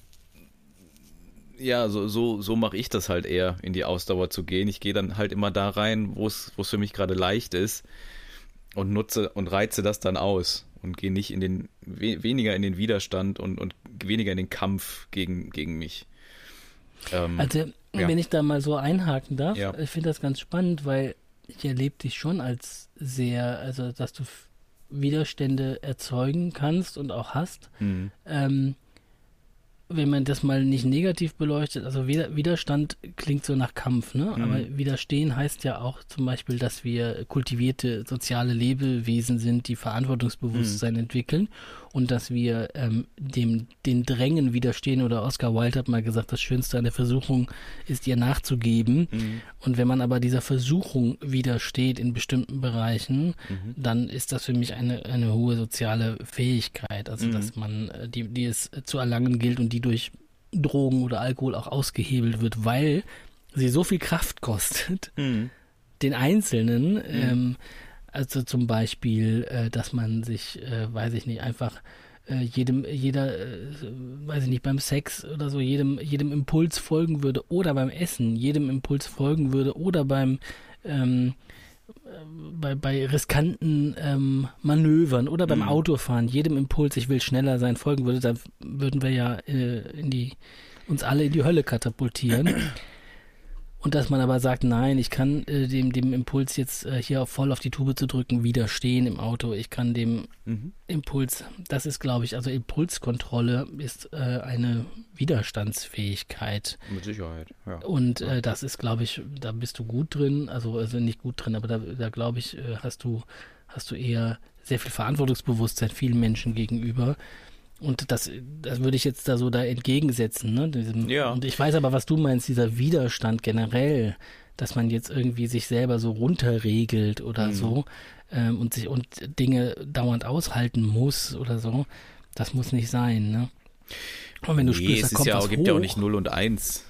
ja, so, so, so mache ich das halt eher, in die Ausdauer zu gehen. Ich gehe dann halt immer da rein, wo es für mich gerade leicht ist und nutze und reize das dann aus und gehe nicht in den, we, weniger in den Widerstand und, und weniger in den Kampf gegen, gegen mich. Ähm, Also, ja. wenn ich da mal so einhaken darf, Ja. ich finde das ganz spannend, weil ich erlebe dich schon als sehr, also dass du Widerstände erzeugen kannst und auch hast. mh, Ähm, wenn man das mal nicht negativ beleuchtet, also Wider Widerstand klingt so nach Kampf, ne? Mhm. Aber Widerstehen heißt ja auch zum Beispiel, dass wir kultivierte soziale Lebewesen sind, die Verantwortungsbewusstsein entwickeln und dass wir ähm, dem den Drängen widerstehen. Oder Oscar Wilde hat mal gesagt, das Schönste an der Versuchung ist ihr nachzugeben. mh, Und wenn man aber dieser Versuchung widersteht in bestimmten Bereichen, mhm, dann ist das für mich eine, eine hohe soziale Fähigkeit, also Mhm. dass man, äh, die, die es zu erlangen gilt und die durch Drogen oder Alkohol auch ausgehebelt wird, weil sie so viel Kraft kostet, mh, den Einzelnen, Mhm. ähm, also zum Beispiel, äh, dass man sich, äh, weiß ich nicht, einfach äh, jedem, jeder, äh, weiß ich nicht, beim Sex oder so, jedem, jedem Impuls folgen würde oder beim Essen jedem Impuls folgen würde oder beim ähm, äh, bei, bei riskanten ähm, Manövern oder beim Mhm. Autofahren jedem Impuls, ich will schneller sein, folgen würde, dann würden wir ja äh, in die uns alle in die Hölle katapultieren. Und dass man aber sagt, nein, ich kann äh, dem, dem Impuls jetzt äh, hier voll auf die Tube zu drücken, widerstehen im Auto. Ich kann dem mhm. Impuls, das ist, glaube ich, also Impulskontrolle ist äh, eine Widerstandsfähigkeit. Mit Sicherheit, ja. Und äh, das ist, glaube ich, da bist du gut drin. Also, also nicht gut drin, aber da, da glaube ich, äh, hast du, hast du eher sehr viel Verantwortungsbewusstsein vielen Menschen gegenüber. Und das, das würde ich jetzt da so da entgegensetzen, ne? Diesem, Ja. Und ich weiß aber, was du meinst, dieser Widerstand generell, dass man jetzt irgendwie sich selber so runterregelt oder Mhm. so ähm, und sich und Dinge dauernd aushalten muss oder so. Das muss nicht sein, ne? Und wenn du nee, spürst, da es ist kommt ja was auch, gibt ja auch hoch. nicht 0 und 1.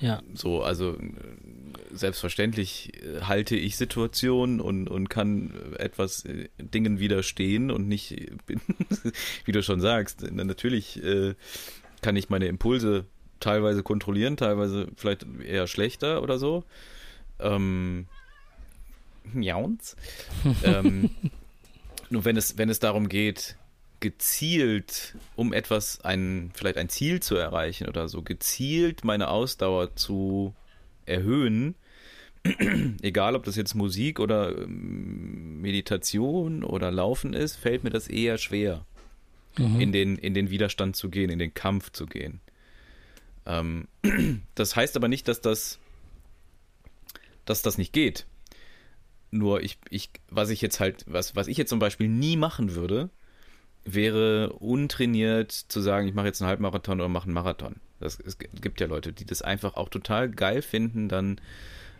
Ja, So, also selbstverständlich äh, halte ich Situationen und, und kann etwas äh, Dingen widerstehen und nicht, äh, bin, wie du schon sagst, na, natürlich kann ich meine Impulse teilweise kontrollieren, teilweise vielleicht eher schlechter oder so. Ähm, Jauns. ähm, nur wenn es, wenn es darum geht, gezielt, um etwas, ein, vielleicht ein Ziel zu erreichen oder so, gezielt meine Ausdauer zu erhöhen, egal ob das jetzt Musik oder ähm, Meditation oder Laufen ist, fällt mir das eher schwer, mhm. in, den, in den Widerstand zu gehen, in den Kampf zu gehen. Ähm, das heißt aber nicht, dass das, dass das nicht geht. Nur ich, ich, was ich jetzt halt, was, was ich jetzt zum Beispiel nie machen würde, wäre untrainiert zu sagen, ich mache jetzt einen Halbmarathon oder mache einen Marathon. Das, es gibt ja Leute, die das einfach auch total geil finden, dann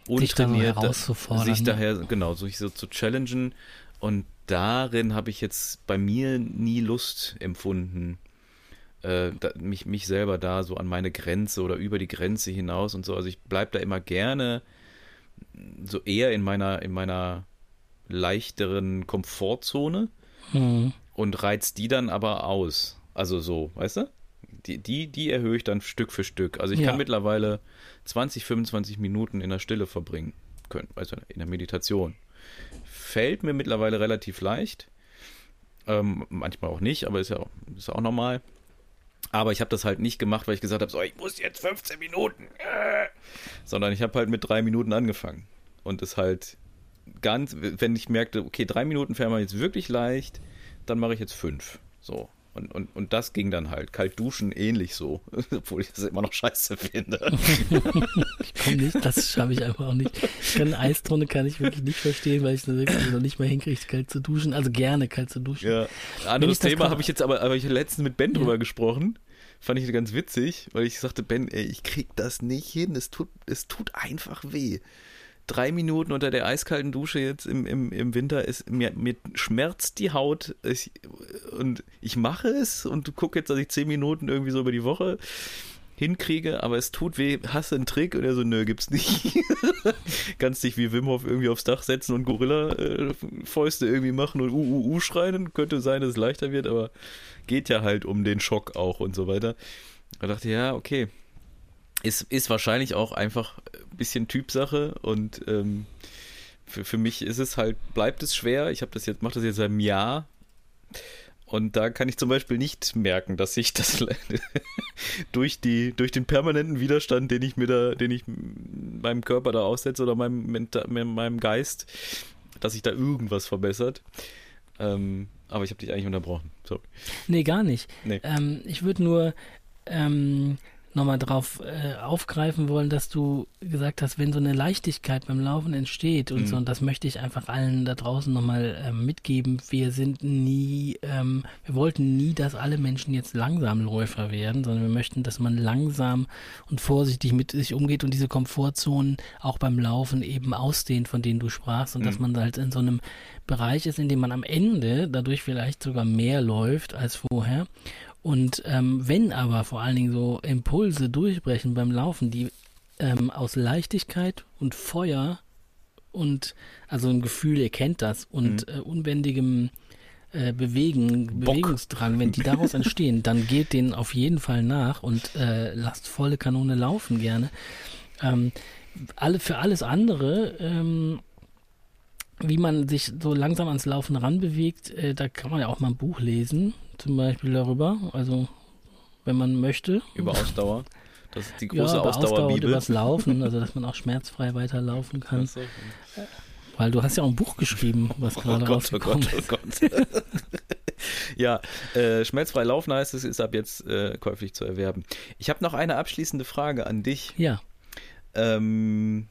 Sich da untrainiert herauszufordern, sich ne? daher, genau, sich so zu challengen. Und darin habe ich jetzt bei mir nie Lust empfunden, äh, da, mich, mich selber da so an meine Grenze oder über die Grenze hinaus und so. Also ich bleibe da immer gerne so eher in meiner, in meiner leichteren Komfortzone Mhm. Und reizt die dann aber aus. Also so, weißt du? die, die, die erhöhe ich dann Stück für Stück. Also ich Ja. kann mittlerweile 20, 25 Minuten in der Stille verbringen können, also in der Meditation. Fällt mir mittlerweile relativ leicht. Ähm, manchmal auch nicht, aber ist ja auch, ist auch normal. Aber ich habe das halt nicht gemacht, weil ich gesagt habe, so, ich muss jetzt 15 Minuten. Äh. Sondern ich habe halt mit drei Minuten angefangen. Und es halt ganz, wenn ich merkte, okay, drei Minuten fährt man jetzt wirklich leicht, dann mache ich jetzt fünf. So. Und, und, und das ging dann halt. Kalt duschen ähnlich so. Obwohl ich das immer noch scheiße finde. Ich komme nicht, das schaffe ich einfach auch nicht. Ich kann eine Eistonne kann ich wirklich nicht verstehen, weil ich es wirklich noch nicht mal hinkriege, kalt zu duschen. Also gerne kalt zu duschen. Ja. Anderes Thema habe ich jetzt aber, aber ich habe letztens mit Ben Ja. drüber gesprochen. Fand ich ganz witzig, weil ich sagte, Ben, ey, ich krieg das nicht hin. Es tut, es tut einfach weh. Drei Minuten unter der eiskalten Dusche jetzt im, im, im Winter ist mir, mir schmerzt die Haut ich, und ich mache es und gucke jetzt, dass ich zehn Minuten irgendwie so über die Woche hinkriege, aber es tut weh, hasse einen Trick und er so, nö, gibt's nicht. Kannst dich wie Wim Hof irgendwie aufs Dach setzen und Gorilla-Fäuste irgendwie machen und UUU schreien, könnte sein, dass es leichter wird, aber geht ja halt um den Schock auch und so weiter. Da dachte ich, ja, okay. Ist, ist wahrscheinlich auch einfach ein bisschen Typsache und ähm, für, für mich ist es halt, bleibt es schwer. Ich habe das jetzt, mache das jetzt seit einem Jahr und da kann ich zum Beispiel nicht merken, dass ich das durch die, durch den permanenten Widerstand, den ich mir da, den ich meinem Körper da aussetze oder meinem, meinem Geist, dass sich da irgendwas verbessert. Ähm, aber ich habe dich eigentlich unterbrochen. Sorry. Nee, gar nicht. Nee. Ähm, ich würde nur ähm, nochmal drauf äh, aufgreifen wollen, dass du gesagt hast, wenn so eine Leichtigkeit beim Laufen entsteht und Mhm. so, und das möchte ich einfach allen da draußen nochmal ähm, mitgeben, wir sind nie, ähm, wir wollten nie, dass alle Menschen jetzt Langsamläufer werden, sondern wir möchten, dass man langsam und vorsichtig mit sich umgeht und diese Komfortzonen auch beim Laufen eben ausdehnt, von denen du sprachst und dass Mhm. man halt in so einem Bereich ist, in dem man am Ende dadurch vielleicht sogar mehr läuft als vorher. Und ähm, wenn aber vor allen Dingen so Impulse durchbrechen beim Laufen, die ähm, aus Leichtigkeit und Feuer und also ein Gefühl, ihr kennt das, und äh, unbändigem äh, Bewegen, Bock. Bewegungsdrang, wenn die daraus entstehen, dann geht denen auf jeden Fall nach und äh, lasst volle Kanone laufen gerne. Ähm, alle, für alles andere, ähm, wie man sich so langsam ans Laufen ranbewegt, äh, da kann man ja auch mal ein Buch lesen, zum Beispiel darüber. Also, wenn man möchte. Über Ausdauer. Das ist die ja, große über Ausdauer und Ausdauerbibel. übers Laufen, also dass man auch schmerzfrei weiterlaufen kann. So. Weil du hast ja auch ein Buch geschrieben, was Oh gerade Gott, oh rausgekommen Gott, ist. oh Gott. ja, äh, schmerzfrei laufen heißt es, ist ab jetzt äh, käuflich zu erwerben. Ich habe noch eine abschließende Frage an dich. Ja, Ähm,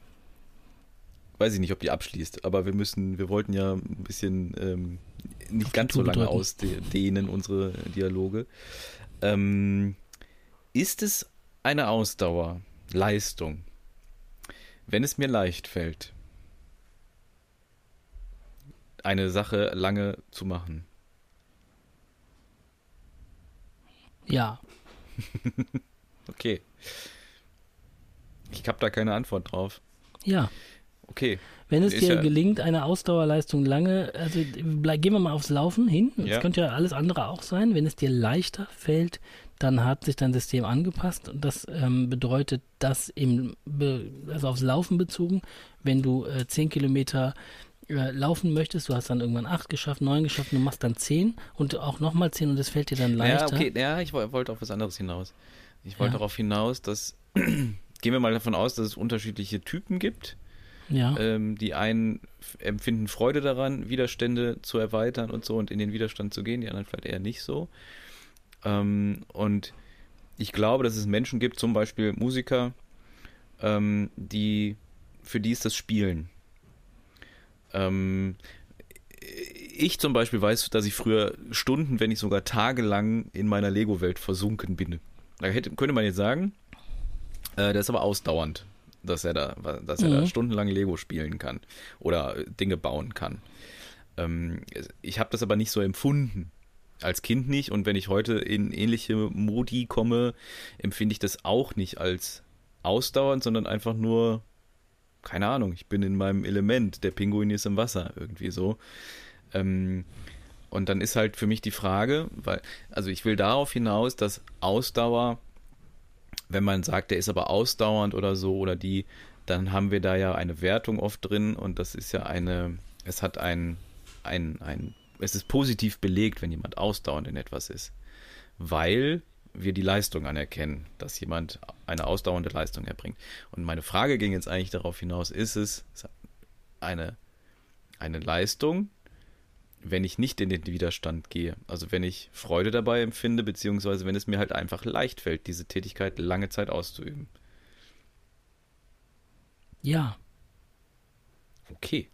weiß ich nicht, ob die abschließt, aber wir müssen, wir wollten ja ein bisschen ähm, nicht ganz so lange ausdehnen, unsere Dialoge. Ähm, ist es eine Ausdauer, Leistung, wenn es mir leicht fällt, eine Sache lange zu machen? ja. Okay. Ich habe da keine Antwort drauf. Ja. Okay. Wenn es Ist dir ja- gelingt, eine Ausdauerleistung lange, also bleib, gehen wir mal aufs Laufen hin. Das Ja. könnte ja alles andere auch sein. Wenn es dir leichter fällt, dann hat sich dein System angepasst und das ähm, bedeutet, dass im, also aufs Laufen bezogen, wenn du äh, 10 Kilometer äh, laufen möchtest, du hast dann irgendwann 8 geschafft, 9 geschafft, du machst dann 10 und auch nochmal 10 und es fällt dir dann leichter. Ja, okay, ja, ich woll- wollte auf was anderes hinaus. Ich wollte Ja. darauf hinaus, dass gehen wir mal davon aus, dass es unterschiedliche Typen gibt. Ja. Ähm, die einen empfinden Freude daran, Widerstände zu erweitern und so und in den Widerstand zu gehen, die anderen vielleicht eher nicht so. Ähm, und ich glaube, dass es Menschen gibt, zum Beispiel Musiker, ähm, die für die ist das Spielen. Ähm, ich zum Beispiel weiß, dass ich früher Stunden, wenn nicht sogar tagelang in meiner Lego-Welt versunken bin. Da hätte, könnte man jetzt sagen, äh, das ist aber ausdauernd, dass er da, dass er da Mhm. stundenlang Lego spielen kann oder äh, Dinge bauen kann. Ähm, ich habe das aber nicht so empfunden. Als Kind nicht und wenn ich heute in ähnliche Modi komme, empfinde ich das auch nicht als ausdauernd, sondern einfach nur, keine Ahnung, ich bin in meinem Element, der Pinguin ist im Wasser, irgendwie so. Ähm, Und dann ist halt für mich die Frage, weil, also ich will darauf hinaus, dass Ausdauer, wenn man sagt, der ist aber ausdauernd oder so oder die, dann haben wir da ja eine Wertung oft drin und das ist ja eine, es hat ein, ein, ein, es ist positiv belegt, wenn jemand ausdauernd in etwas ist. Weil wir die Leistung anerkennen, dass jemand eine ausdauernde Leistung erbringt. Und meine Frage ging jetzt eigentlich darauf hinaus, ist es eine, eine Leistung, wenn ich nicht in den Widerstand gehe. Also wenn ich Freude dabei empfinde, beziehungsweise wenn es mir halt einfach leicht fällt, diese Tätigkeit lange Zeit auszuüben. Ja. Okay.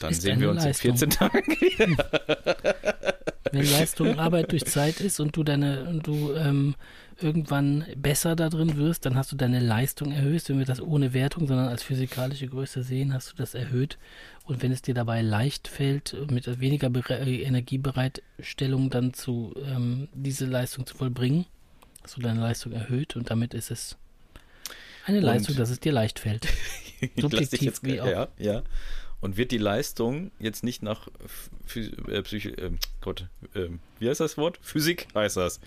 Dann sehen wir uns Leistung. in 14 Tagen wieder. Wenn Leistung Arbeit durch Zeit ist und du deine und du ähm, irgendwann besser da drin wirst, dann hast du deine Leistung erhöht. Wenn wir das ohne Wertung, sondern als physikalische Größe sehen, hast du das erhöht. Und wenn es dir dabei leicht fällt, mit weniger Bere äh, Energiebereitstellung dann zu ähm, diese Leistung zu vollbringen, hast du deine Leistung erhöht und damit ist es eine Leistung, und dass es dir leicht fällt. Subjektiv wie auch. Ja, ja. Und wird die Leistung jetzt nicht nach äh, Psycho, äh, Gott, äh, wie heißt das Wort? Physik heißt das.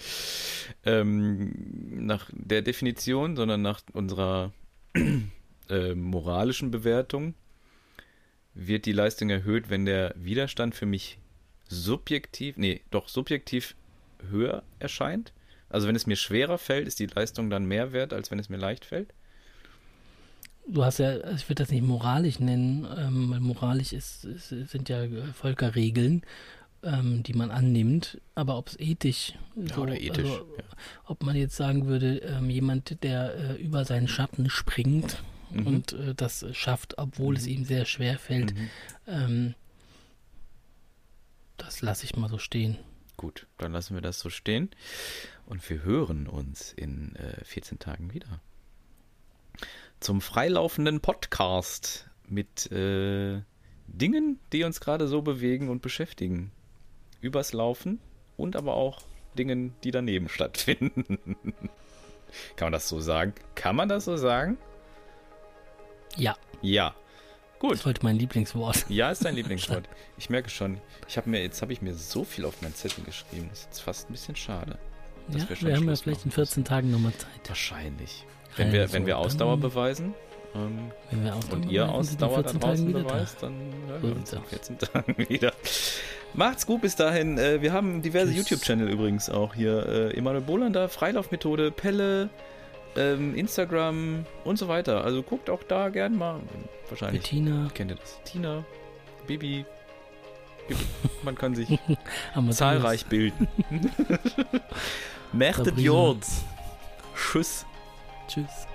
Ähm, nach der Definition, sondern nach unserer äh, moralischen Bewertung wird die Leistung erhöht, wenn der Widerstand für mich subjektiv, nee, doch subjektiv höher erscheint. Also wenn es mir schwerer fällt, ist die Leistung dann mehr wert, als wenn es mir leicht fällt? Du hast ja, also ich würde das nicht moralisch nennen, ähm, weil moralisch ist, ist, sind ja Völkerregeln, ähm, die man annimmt, aber ob es ethisch, so, ja, ethisch also, ja. ob man jetzt sagen würde, ähm, jemand, der äh, über seinen Schatten springt mhm. und äh, das schafft, obwohl mhm. es ihm sehr schwer fällt, mhm. Ähm, das lasse ich mal so stehen. Gut, dann lassen wir das so stehen und wir hören uns in äh, 14 Tagen wieder zum freilaufenden Podcast mit äh, Dingen, die uns gerade so bewegen und beschäftigen. Übers Laufen und aber auch Dingen, die daneben stattfinden. Kann man das so sagen? Kann man das so sagen? Ja. Ja. Gut. Das ist heute mein Lieblingswort. Ja, ist dein Lieblingswort. Ich merke schon. Ich habe mir jetzt habe ich mir so viel auf meinen Zettel geschrieben. Das ist jetzt fast ein bisschen schade. Ja, wir, wir haben ja vielleicht in 14 Tagen nochmal Zeit. Wahrscheinlich. Wenn wir, wenn wir Ausdauer beweisen ähm, wenn wir Ausdauer und ihr Ausdauer da draußen beweist, dann hören wir uns in 14 Tagen wieder. Macht's gut bis dahin. Äh, wir haben diverse YouTube-Channel übrigens auch hier. Äh, Emanuel Bolander, Freilaufmethode, Pelle, ähm, Instagram und so weiter. Also guckt auch da gern mal. Wahrscheinlich. Tina. Kennt ihr das? Tina, Bibi. Man kann sich zahlreich bilden. Mertet Jord. Tschüss. Tschüss.